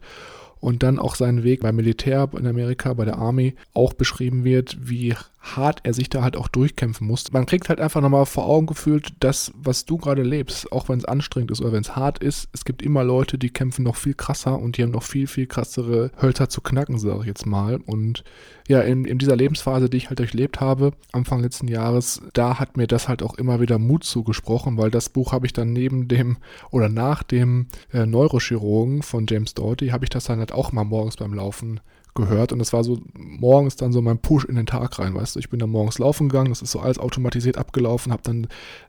und dann auch seinen Weg beim Militär in Amerika, bei der Army auch beschrieben wird, wie hart er sich da halt auch durchkämpfen muss. Man kriegt halt einfach nochmal vor Augen gefühlt, das, was du gerade lebst, auch wenn es anstrengend ist oder wenn es hart ist, es gibt immer Leute, die kämpfen noch viel krasser und die haben noch viel, viel krassere Hölzer zu knacken, sage ich jetzt mal. Und ja, in, in dieser Lebensphase, die ich halt durchlebt habe, Anfang letzten Jahres, da hat mir das halt auch immer wieder Mut zugesprochen, weil das Buch habe ich dann neben dem oder nach dem äh, Neurochirurgen von James Doherty, habe ich das dann halt auch mal morgens beim Laufen gehört und das war so morgens dann so mein Push in den Tag rein, weißt du. Ich bin dann morgens laufen gegangen, das ist so alles automatisiert abgelaufen, habe dann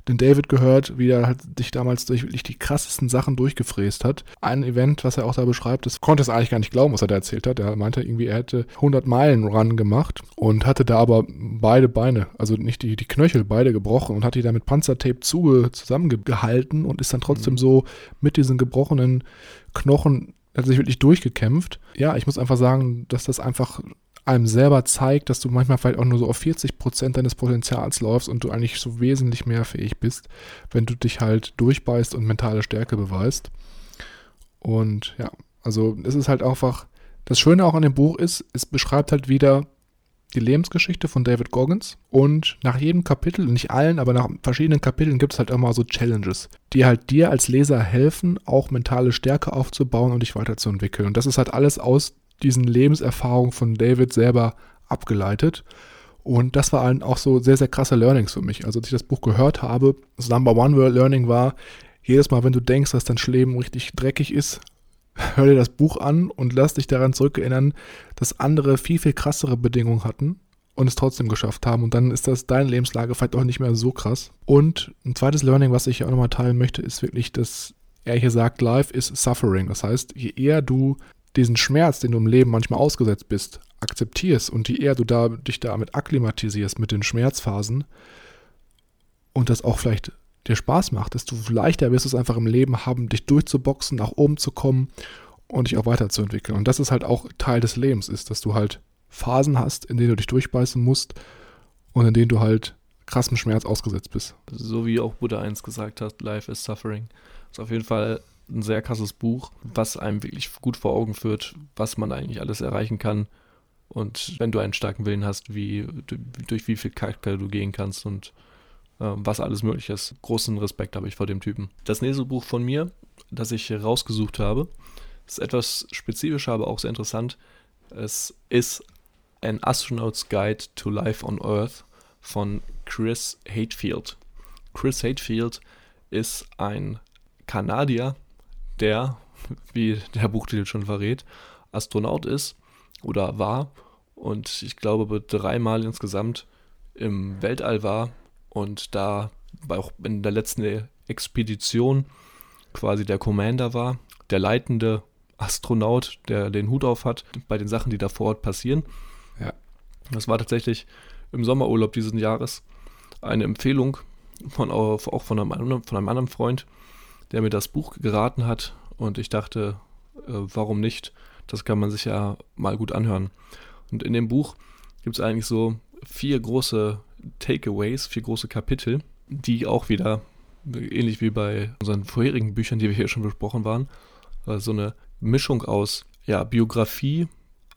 den David gehört, wie er halt sich damals durch wirklich die krassesten Sachen durchgefräst hat. Ein Event, was er auch da beschreibt, das konnte es eigentlich gar nicht glauben, was er da erzählt hat. Er meinte irgendwie, er hätte 100 Meilen Run gemacht und hatte da aber beide Beine, also nicht die, die Knöchel, beide gebrochen und hat die da mit Panzertape zuge, zusammengehalten und ist dann trotzdem mhm. so mit diesen gebrochenen Knochen hat sich wirklich durchgekämpft. Ja, ich muss einfach sagen, dass das einfach einem selber zeigt, dass du manchmal vielleicht auch nur so auf 40 Prozent deines Potenzials läufst und du eigentlich so wesentlich mehr fähig bist, wenn du dich halt durchbeißt und mentale Stärke beweist. Und ja, also es ist halt einfach, das Schöne auch an dem Buch ist, es beschreibt halt wieder die Lebensgeschichte von David Goggins und nach jedem Kapitel, nicht allen, aber nach verschiedenen Kapiteln gibt es halt immer so Challenges, die halt dir als Leser helfen, auch mentale Stärke aufzubauen und dich weiterzuentwickeln. Und das ist halt alles aus diesen Lebenserfahrungen von David selber abgeleitet. Und das waren auch so sehr, sehr krasse Learnings für mich. Also als ich das Buch gehört habe, das Number One Learning war, jedes Mal, wenn du denkst, dass dein Leben richtig dreckig ist, hör dir das Buch an und lass dich daran zurückerinnern, dass andere viel, viel krassere Bedingungen hatten und es trotzdem geschafft haben. Und dann ist das deine Lebenslage vielleicht auch nicht mehr so krass. Und ein zweites Learning, was ich auch nochmal teilen möchte, ist wirklich, dass er hier sagt, Life is suffering. Das heißt, je eher du diesen Schmerz, den du im Leben manchmal ausgesetzt bist, akzeptierst und je eher du da, dich damit akklimatisierst mit den Schmerzphasen und das auch vielleicht dir Spaß macht, desto leichter wirst du es einfach im Leben haben, dich durchzuboxen, nach oben zu kommen und dich auch weiterzuentwickeln. Und das ist halt auch Teil des Lebens, ist, dass du halt Phasen hast, in denen du dich durchbeißen musst und in denen du halt krassem Schmerz ausgesetzt bist. So wie auch Buddha eins gesagt hat, Life is Suffering. Ist auf jeden Fall ein sehr krasses Buch, was einem wirklich gut vor Augen führt, was man eigentlich alles erreichen kann. Und wenn du einen starken Willen hast, wie durch wie viel Charakter du gehen kannst und was alles möglich ist. Großen Respekt habe ich vor dem Typen. Das nächste Buch von mir, das ich rausgesucht habe, ist etwas spezifischer, aber auch sehr interessant. Es ist An Astronaut's Guide to Life on Earth von Chris Hatefield. Chris Hatefield ist ein Kanadier, der, wie der Buchtitel schon verrät, Astronaut ist oder war und ich glaube dreimal insgesamt im Weltall war und da auch in der letzten Expedition quasi der Commander war, der leitende Astronaut, der den Hut auf hat bei den Sachen, die da vor Ort passieren. Ja. Das war tatsächlich im Sommerurlaub dieses Jahres eine Empfehlung von auch von einem, von einem anderen Freund, der mir das Buch geraten hat und ich dachte, äh, warum nicht? Das kann man sich ja mal gut anhören. Und in dem Buch gibt es eigentlich so vier große Takeaways, vier große Kapitel, die auch wieder, ähnlich wie bei unseren vorherigen Büchern, die wir hier schon besprochen waren, äh, so eine Mischung aus ja, Biografie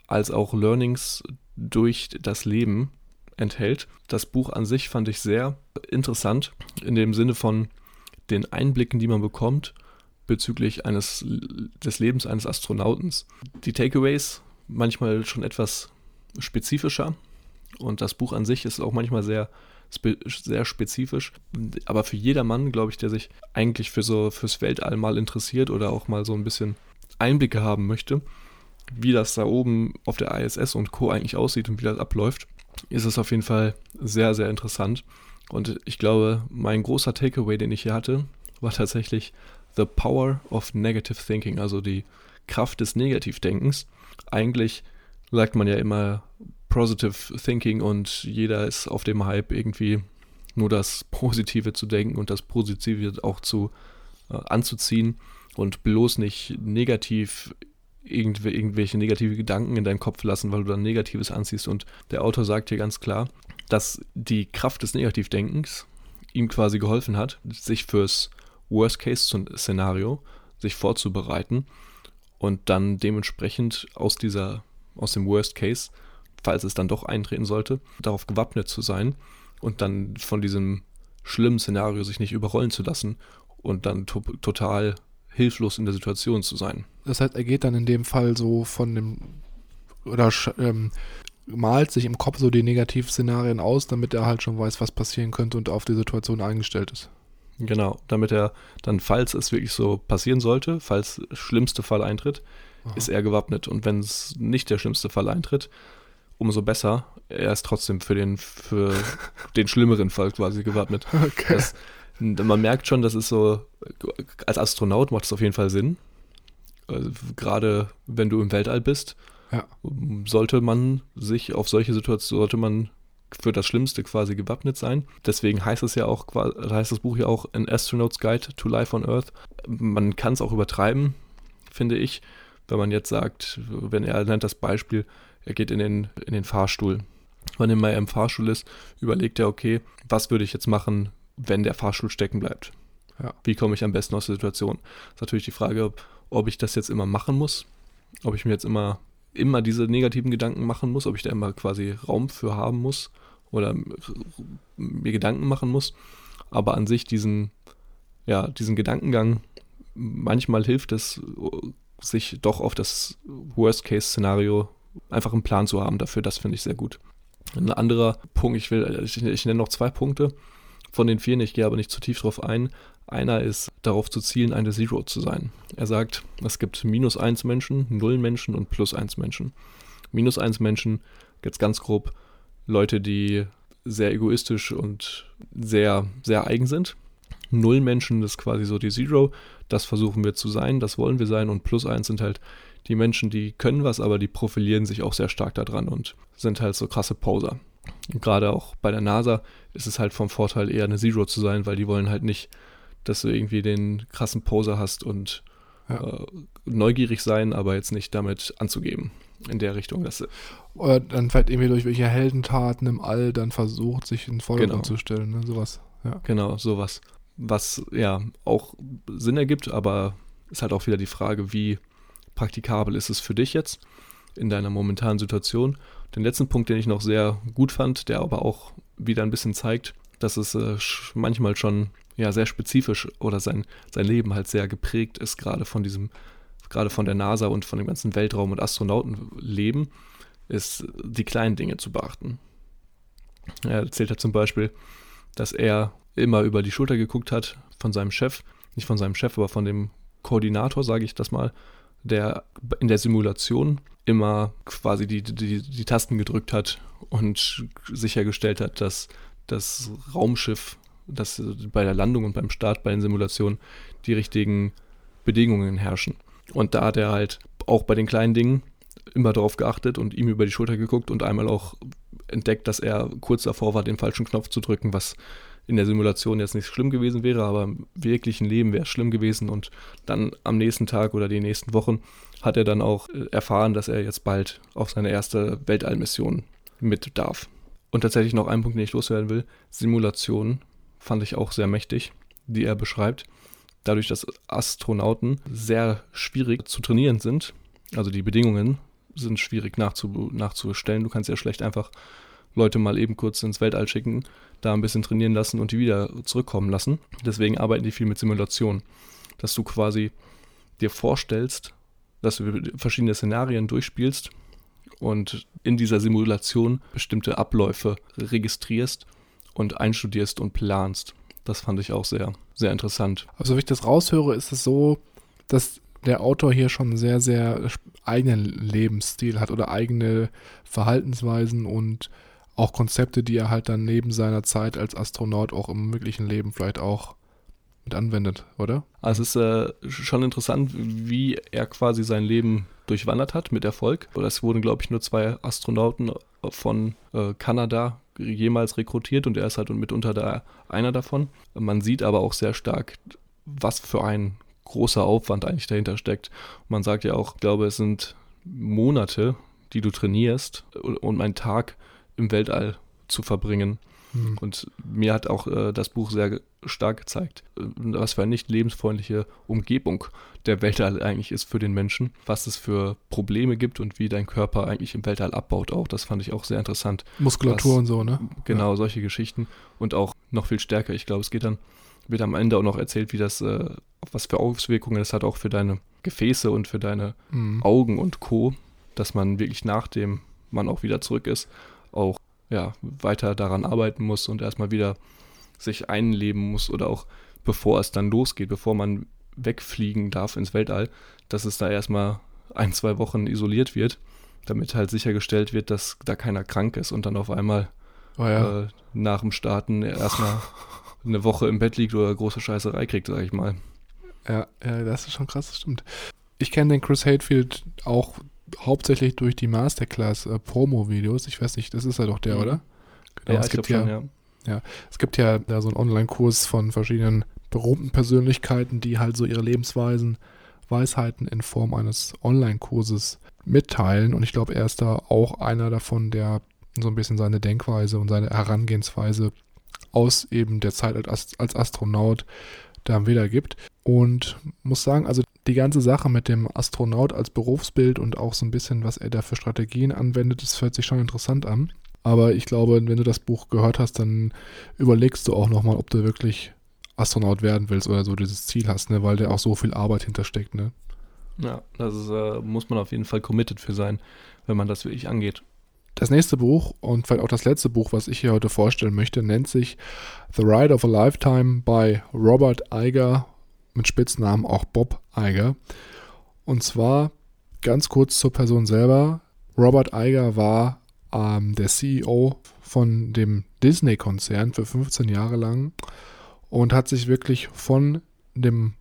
als auch Learnings durch das Leben enthält. Das Buch an sich fand ich sehr interessant in dem Sinne von den Einblicken, die man bekommt bezüglich eines des Lebens eines Astronautens. Die Takeaways manchmal schon etwas spezifischer, und das Buch an sich ist auch manchmal sehr, sehr spezifisch. Aber für jedermann, glaube ich, der sich eigentlich für so fürs Weltall mal interessiert oder auch mal so ein bisschen Einblicke haben möchte, wie das da oben auf der ISS und Co. eigentlich aussieht und wie das abläuft, ist es auf jeden Fall sehr, sehr interessant. Und ich glaube, mein großer Takeaway, den ich hier hatte, war tatsächlich The Power of Negative Thinking, also die Kraft des Negativdenkens. Eigentlich sagt man ja immer, Positive Thinking und jeder ist auf dem Hype irgendwie nur das Positive zu denken und das Positive auch zu äh, anzuziehen und bloß nicht negativ irgendw irgendwelche negative Gedanken in deinem Kopf lassen, weil du dann Negatives anziehst. Und der Autor sagt hier ganz klar, dass die Kraft des Negativdenkens ihm quasi geholfen hat, sich fürs Worst-Case-Szenario sich vorzubereiten und dann dementsprechend aus dieser, aus dem Worst Case falls es dann doch eintreten sollte, darauf gewappnet zu sein und dann von diesem schlimmen Szenario sich nicht überrollen zu lassen und dann to total hilflos in der Situation zu sein. Das heißt, er geht dann in dem Fall so von dem oder ähm, malt sich im Kopf so die Negativszenarien aus, damit er halt schon weiß, was passieren könnte und auf die Situation eingestellt ist. Genau, damit er dann, falls es wirklich so passieren sollte, falls der schlimmste Fall eintritt, Aha. ist er gewappnet. Und wenn es nicht der schlimmste Fall eintritt, umso besser. Er ist trotzdem für den, für den schlimmeren Fall quasi gewappnet. Okay. Das, man merkt schon, das ist so, als Astronaut macht es auf jeden Fall Sinn. Also, gerade wenn du im Weltall bist, ja. sollte man sich auf solche Situationen, sollte man für das Schlimmste quasi gewappnet sein. Deswegen heißt es ja auch, heißt das Buch ja auch An Astronaut's Guide to Life on Earth. Man kann es auch übertreiben, finde ich, wenn man jetzt sagt, wenn er nennt das Beispiel, er geht in den, in den Fahrstuhl. Wenn er mal im Fahrstuhl ist, überlegt er, okay, was würde ich jetzt machen, wenn der Fahrstuhl stecken bleibt? Ja. Wie komme ich am besten aus der Situation? Das ist natürlich die Frage, ob, ob ich das jetzt immer machen muss, ob ich mir jetzt immer immer diese negativen Gedanken machen muss, ob ich da immer quasi Raum für haben muss oder mir Gedanken machen muss. Aber an sich diesen, ja, diesen Gedankengang, manchmal hilft es, sich doch auf das Worst-Case-Szenario einfach einen Plan zu haben dafür. Das finde ich sehr gut. Ein anderer Punkt, ich will, ich, ich nenne noch zwei Punkte von den vier, ich gehe aber nicht zu tief drauf ein. Einer ist darauf zu zielen, eine Zero zu sein. Er sagt, es gibt minus 1 Menschen, 0 Menschen und plus 1 Menschen. Minus 1 Menschen, jetzt ganz grob, Leute, die sehr egoistisch und sehr, sehr eigen sind. Null Menschen ist quasi so die Zero. Das versuchen wir zu sein, das wollen wir sein. Und plus 1 sind halt die Menschen, die können was, aber die profilieren sich auch sehr stark daran und sind halt so krasse Poser. Und gerade auch bei der NASA ist es halt vom Vorteil eher eine Zero zu sein, weil die wollen halt nicht dass du irgendwie den krassen Poser hast und ja. äh, neugierig sein, aber jetzt nicht damit anzugeben. In der Richtung. Dass, Oder dann vielleicht irgendwie durch welche Heldentaten im All dann versucht, sich in Vordergrund genau. zu stellen. Ne? Sowas. Ja. Genau, sowas. Was ja auch Sinn ergibt, aber ist halt auch wieder die Frage, wie praktikabel ist es für dich jetzt in deiner momentanen Situation. Den letzten Punkt, den ich noch sehr gut fand, der aber auch wieder ein bisschen zeigt, dass es äh, manchmal schon ja sehr spezifisch oder sein, sein Leben halt sehr geprägt ist, gerade von diesem, gerade von der NASA und von dem ganzen Weltraum- und Astronautenleben, ist die kleinen Dinge zu beachten. Er erzählt halt zum Beispiel, dass er immer über die Schulter geguckt hat von seinem Chef, nicht von seinem Chef, aber von dem Koordinator, sage ich das mal, der in der Simulation immer quasi die, die, die Tasten gedrückt hat und sichergestellt hat, dass das Raumschiff dass bei der Landung und beim Start bei den Simulationen die richtigen Bedingungen herrschen. Und da hat er halt auch bei den kleinen Dingen immer darauf geachtet und ihm über die Schulter geguckt und einmal auch entdeckt, dass er kurz davor war, den falschen Knopf zu drücken, was in der Simulation jetzt nicht schlimm gewesen wäre, aber im wirklichen Leben wäre es schlimm gewesen. Und dann am nächsten Tag oder die nächsten Wochen hat er dann auch äh, erfahren, dass er jetzt bald auf seine erste Weltallmission mit darf. Und tatsächlich noch ein Punkt, den ich loswerden will: Simulationen fand ich auch sehr mächtig, die er beschreibt. Dadurch, dass Astronauten sehr schwierig zu trainieren sind, also die Bedingungen sind schwierig nachzu, nachzustellen. Du kannst ja schlecht einfach Leute mal eben kurz ins Weltall schicken, da ein bisschen trainieren lassen und die wieder zurückkommen lassen. Deswegen arbeiten die viel mit Simulationen, dass du quasi dir vorstellst, dass du verschiedene Szenarien durchspielst und in dieser Simulation bestimmte Abläufe registrierst und einstudierst und planst. Das fand ich auch sehr, sehr interessant. Also, wie ich das raushöre, ist es so, dass der Autor hier schon sehr, sehr eigenen Lebensstil hat oder eigene Verhaltensweisen und auch Konzepte, die er halt dann neben seiner Zeit als Astronaut auch im möglichen Leben vielleicht auch mit anwendet, oder? Also es ist äh, schon interessant, wie er quasi sein Leben durchwandert hat mit Erfolg. Es wurden, glaube ich, nur zwei Astronauten von äh, Kanada jemals rekrutiert und er ist halt mitunter da einer davon. Man sieht aber auch sehr stark, was für ein großer Aufwand eigentlich dahinter steckt. Man sagt ja auch, ich glaube, es sind Monate, die du trainierst, um einen Tag im Weltall zu verbringen. Mhm. Und mir hat auch äh, das Buch sehr stark gezeigt, äh, was für eine nicht lebensfreundliche Umgebung der Weltall eigentlich ist für den Menschen, was es für Probleme gibt und wie dein Körper eigentlich im Weltall abbaut auch. Das fand ich auch sehr interessant. Muskulatur was, und so, ne? Genau, ja. solche Geschichten. Und auch noch viel stärker. Ich glaube, es geht dann, wird am Ende auch noch erzählt, wie das, äh, was für Auswirkungen es hat auch für deine Gefäße und für deine mhm. Augen und Co., dass man wirklich nachdem man auch wieder zurück ist, ja, weiter daran arbeiten muss und erstmal wieder sich einleben muss oder auch bevor es dann losgeht, bevor man wegfliegen darf ins Weltall, dass es da erstmal ein, zwei Wochen isoliert wird, damit halt sichergestellt wird, dass da keiner krank ist und dann auf einmal oh ja. äh, nach dem Starten erstmal eine Woche im Bett liegt oder große Scheißerei kriegt, sag ich mal. Ja, ja, das ist schon krass, das stimmt. Ich kenne den Chris Hatefield auch hauptsächlich durch die Masterclass äh. Ich weiß nicht, das ist ja doch der, mhm. oder? Genau, ja, es gibt ja, schon, ja. Ja, es gibt ja da so einen Online-Kurs von verschiedenen berühmten Persönlichkeiten, die halt so ihre Lebensweisen, Weisheiten in Form eines Online-Kurses mitteilen. Und ich glaube, er ist da auch einer davon, der so ein bisschen seine Denkweise und seine Herangehensweise aus eben der Zeit als, als Astronaut da wiedergibt. Und muss sagen, also die ganze Sache mit dem Astronaut als Berufsbild und auch so ein bisschen, was er da für Strategien anwendet, das hört sich schon interessant an. Aber ich glaube, wenn du das Buch gehört hast, dann überlegst du auch nochmal, ob du wirklich Astronaut werden willst oder so dieses Ziel hast, ne? weil da auch so viel Arbeit hintersteckt. Ne? Ja, das ist, äh, muss man auf jeden Fall committed für sein, wenn man das wirklich angeht. Das nächste Buch und vielleicht auch das letzte Buch, was ich hier heute vorstellen möchte, nennt sich The Ride of a Lifetime bei Robert Iger, mit Spitznamen auch Bob Iger. Und zwar ganz kurz zur Person selber. Robert Iger war ähm, der CEO von dem Disney-Konzern für 15 Jahre lang und hat sich wirklich von dem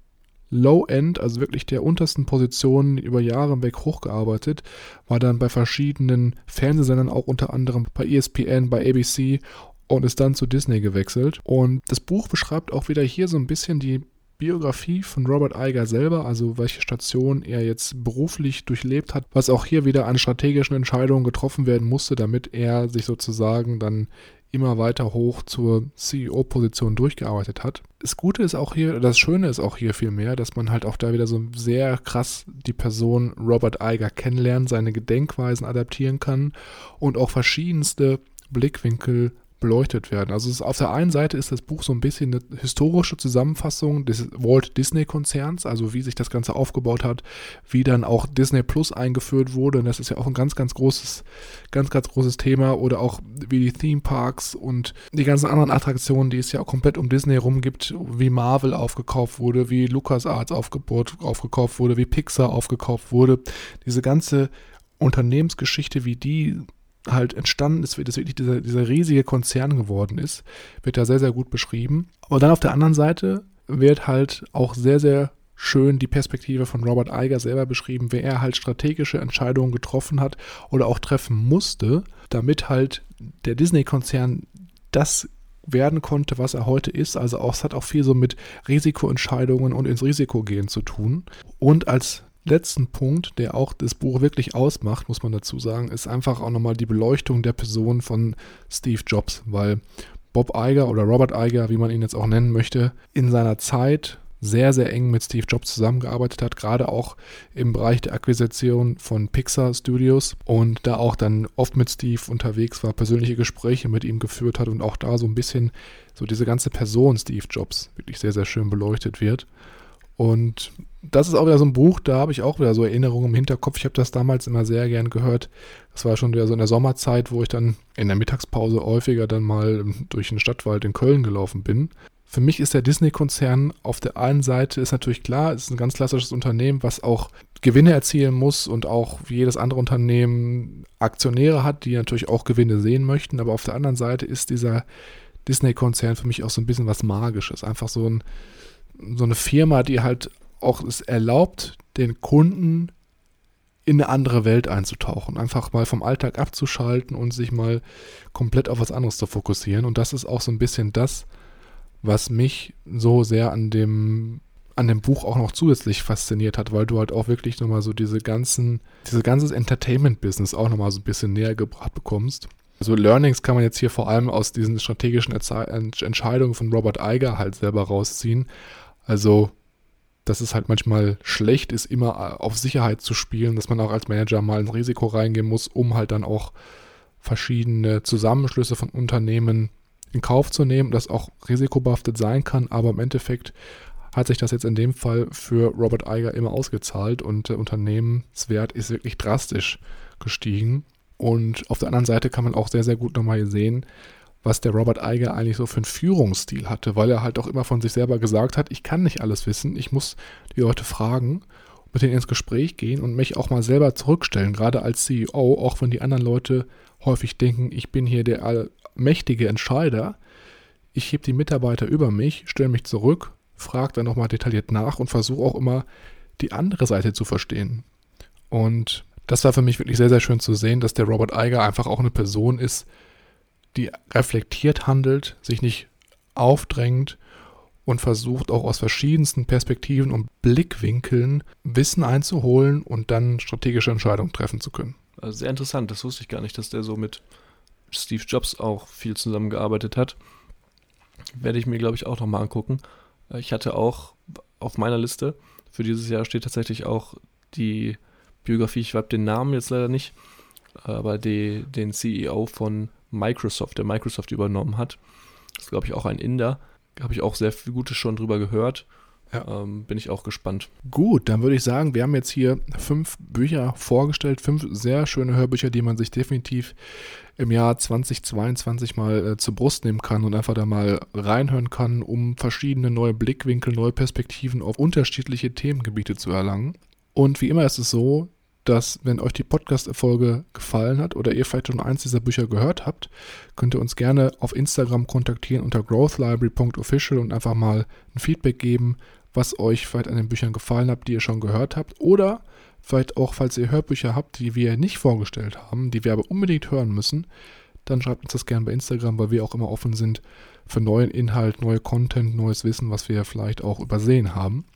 Low-End, also wirklich der untersten Positionen über Jahre hinweg hochgearbeitet, war dann bei verschiedenen Fernsehsendern, auch unter anderem bei ESPN, bei ABC und ist dann zu Disney gewechselt. Und das Buch beschreibt auch wieder hier so ein bisschen die Biografie von Robert Iger selber, also welche Station er jetzt beruflich durchlebt hat, was auch hier wieder an strategischen Entscheidungen getroffen werden musste, damit er sich sozusagen dann immer weiter hoch zur CEO-Position durchgearbeitet hat. Das Gute ist auch hier, das Schöne ist auch hier vielmehr, dass man halt auch da wieder so sehr krass die Person Robert Iger kennenlernt, seine Gedenkweisen adaptieren kann und auch verschiedenste Blickwinkel beleuchtet werden. Also ist, auf der einen Seite ist das Buch so ein bisschen eine historische Zusammenfassung des Walt Disney Konzerns, also wie sich das Ganze aufgebaut hat, wie dann auch Disney Plus eingeführt wurde. Und das ist ja auch ein ganz, ganz großes, ganz, ganz großes Thema. Oder auch wie die Theme Parks und die ganzen anderen Attraktionen, die es ja auch komplett um Disney rum gibt, wie Marvel aufgekauft wurde, wie LucasArts aufgebaut, aufgekauft wurde, wie Pixar aufgekauft wurde. Diese ganze Unternehmensgeschichte, wie die halt entstanden ist, wie das wirklich dieser, dieser riesige Konzern geworden ist, wird da sehr, sehr gut beschrieben. Aber dann auf der anderen Seite wird halt auch sehr, sehr schön die Perspektive von Robert Iger selber beschrieben, wie er halt strategische Entscheidungen getroffen hat oder auch treffen musste, damit halt der Disney-Konzern das werden konnte, was er heute ist. Also auch, es hat auch viel so mit Risikoentscheidungen und ins Risiko gehen zu tun. Und als letzten Punkt, der auch das Buch wirklich ausmacht, muss man dazu sagen, ist einfach auch nochmal die Beleuchtung der Person von Steve Jobs, weil Bob Iger oder Robert Iger, wie man ihn jetzt auch nennen möchte, in seiner Zeit sehr, sehr eng mit Steve Jobs zusammengearbeitet hat, gerade auch im Bereich der Akquisition von Pixar Studios und da auch dann oft mit Steve unterwegs war, persönliche Gespräche mit ihm geführt hat und auch da so ein bisschen so diese ganze Person Steve Jobs wirklich sehr, sehr schön beleuchtet wird. Und das ist auch wieder so ein Buch, da habe ich auch wieder so Erinnerungen im Hinterkopf. Ich habe das damals immer sehr gern gehört. Das war schon wieder so in der Sommerzeit, wo ich dann in der Mittagspause häufiger dann mal durch den Stadtwald in Köln gelaufen bin. Für mich ist der Disney-Konzern auf der einen Seite ist natürlich klar, es ist ein ganz klassisches Unternehmen, was auch Gewinne erzielen muss und auch wie jedes andere Unternehmen Aktionäre hat, die natürlich auch Gewinne sehen möchten. Aber auf der anderen Seite ist dieser Disney-Konzern für mich auch so ein bisschen was Magisches. Einfach so ein, so eine Firma, die halt auch es erlaubt, den Kunden in eine andere Welt einzutauchen, einfach mal vom Alltag abzuschalten und sich mal komplett auf was anderes zu fokussieren. Und das ist auch so ein bisschen das, was mich so sehr an dem an dem Buch auch noch zusätzlich fasziniert hat, weil du halt auch wirklich nochmal so diese ganzen, dieses ganze Entertainment-Business auch nochmal so ein bisschen näher gebracht bekommst. Also Learnings kann man jetzt hier vor allem aus diesen strategischen Entscheidungen von Robert Iger halt selber rausziehen. Also, dass es halt manchmal schlecht ist, immer äh, auf Sicherheit zu spielen, dass man auch als Manager mal ins Risiko reingehen muss, um halt dann auch verschiedene Zusammenschlüsse von Unternehmen in Kauf zu nehmen, das auch risikobehaftet sein kann, aber im Endeffekt hat sich das jetzt in dem Fall für Robert Iger immer ausgezahlt und der Unternehmenswert ist wirklich drastisch gestiegen. Und auf der anderen Seite kann man auch sehr, sehr gut nochmal sehen, was der Robert Eiger eigentlich so für einen Führungsstil hatte, weil er halt auch immer von sich selber gesagt hat, ich kann nicht alles wissen, ich muss die Leute fragen mit denen ins Gespräch gehen und mich auch mal selber zurückstellen, gerade als CEO, auch wenn die anderen Leute häufig denken, ich bin hier der allmächtige Entscheider. Ich hebe die Mitarbeiter über mich, stelle mich zurück, frage dann nochmal detailliert nach und versuche auch immer die andere Seite zu verstehen. Und das war für mich wirklich sehr, sehr schön zu sehen, dass der Robert Eiger einfach auch eine Person ist, die reflektiert handelt, sich nicht aufdrängt und versucht auch aus verschiedensten Perspektiven und Blickwinkeln Wissen einzuholen und dann strategische Entscheidungen treffen zu können. Also sehr interessant, das wusste ich gar nicht, dass der so mit Steve Jobs auch viel zusammengearbeitet hat. Werde ich mir, glaube ich, auch nochmal angucken. Ich hatte auch auf meiner Liste für dieses Jahr steht tatsächlich auch die Biografie, ich habe den Namen jetzt leider nicht, aber die, den CEO von Microsoft, der Microsoft übernommen hat. Das ist, glaube ich, auch ein Inder. Habe ich auch sehr viel Gutes schon drüber gehört. Ja. Ähm, bin ich auch gespannt. Gut, dann würde ich sagen, wir haben jetzt hier fünf Bücher vorgestellt, fünf sehr schöne Hörbücher, die man sich definitiv im Jahr 2022 mal äh, zur Brust nehmen kann und einfach da mal reinhören kann, um verschiedene neue Blickwinkel, neue Perspektiven auf unterschiedliche Themengebiete zu erlangen. Und wie immer ist es so, dass, wenn euch die Podcast-Erfolge gefallen hat oder ihr vielleicht schon eins dieser Bücher gehört habt, könnt ihr uns gerne auf Instagram kontaktieren unter growthlibrary.official und einfach mal ein Feedback geben, was euch vielleicht an den Büchern gefallen hat, die ihr schon gehört habt. Oder vielleicht auch, falls ihr Hörbücher habt, die wir nicht vorgestellt haben, die wir aber unbedingt hören müssen, dann schreibt uns das gerne bei Instagram, weil wir auch immer offen sind für neuen Inhalt, neue Content, neues Wissen, was wir vielleicht auch übersehen haben.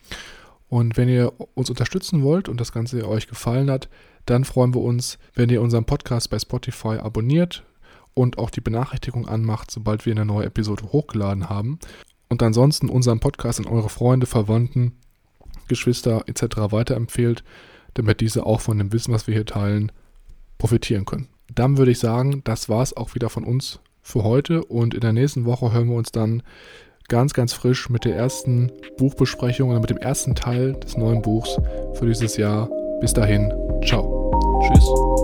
Und wenn ihr uns unterstützen wollt und das Ganze euch gefallen hat, dann freuen wir uns, wenn ihr unseren Podcast bei Spotify abonniert und auch die Benachrichtigung anmacht, sobald wir eine neue Episode hochgeladen haben. Und ansonsten unseren Podcast an eure Freunde, Verwandten, Geschwister etc. weiterempfehlt, damit diese auch von dem Wissen, was wir hier teilen, profitieren können. Dann würde ich sagen, das war es auch wieder von uns für heute und in der nächsten Woche hören wir uns dann ganz, ganz frisch mit der ersten Buchbesprechung oder mit dem ersten Teil des neuen Buchs für dieses Jahr. Bis dahin, ciao. Tschüss.